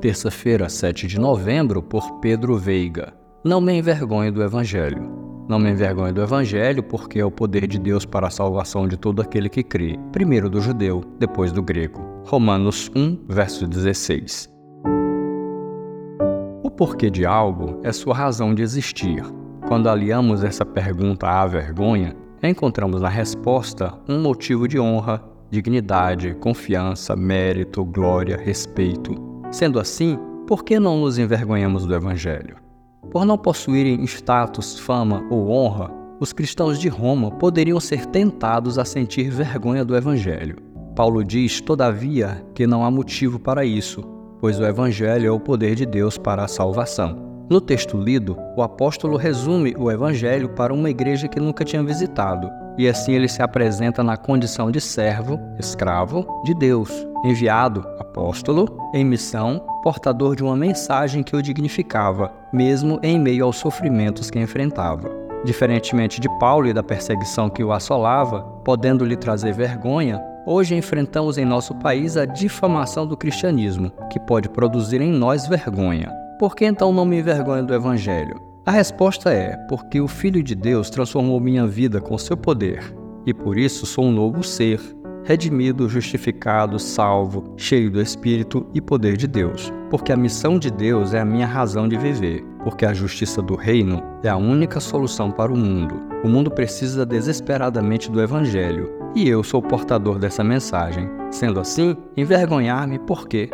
Terça-feira, 7 de novembro, por Pedro Veiga. Não me envergonhe do Evangelho. Não me envergonhe do Evangelho, porque é o poder de Deus para a salvação de todo aquele que crê, primeiro do judeu, depois do grego. Romanos 1, verso 16. O porquê de algo é sua razão de existir. Quando aliamos essa pergunta à vergonha, encontramos na resposta um motivo de honra, dignidade, confiança, mérito, glória, respeito. Sendo assim, por que não nos envergonhamos do Evangelho? Por não possuírem status, fama ou honra, os cristãos de Roma poderiam ser tentados a sentir vergonha do Evangelho. Paulo diz, todavia, que não há motivo para isso, pois o Evangelho é o poder de Deus para a salvação. No texto lido, o apóstolo resume o Evangelho para uma igreja que nunca tinha visitado, e assim ele se apresenta na condição de servo, escravo de Deus, enviado, apóstolo, em missão, portador de uma mensagem que o dignificava, mesmo em meio aos sofrimentos que enfrentava. Diferentemente de Paulo e da perseguição que o assolava, podendo lhe trazer vergonha, hoje enfrentamos em nosso país a difamação do cristianismo, que pode produzir em nós vergonha. Por que então não me envergonho do Evangelho? A resposta é: porque o Filho de Deus transformou minha vida com seu poder, e por isso sou um novo ser, redimido, justificado, salvo, cheio do Espírito e poder de Deus. Porque a missão de Deus é a minha razão de viver, porque a justiça do reino é a única solução para o mundo. O mundo precisa desesperadamente do Evangelho, e eu sou portador dessa mensagem. Sendo assim, envergonhar-me por quê?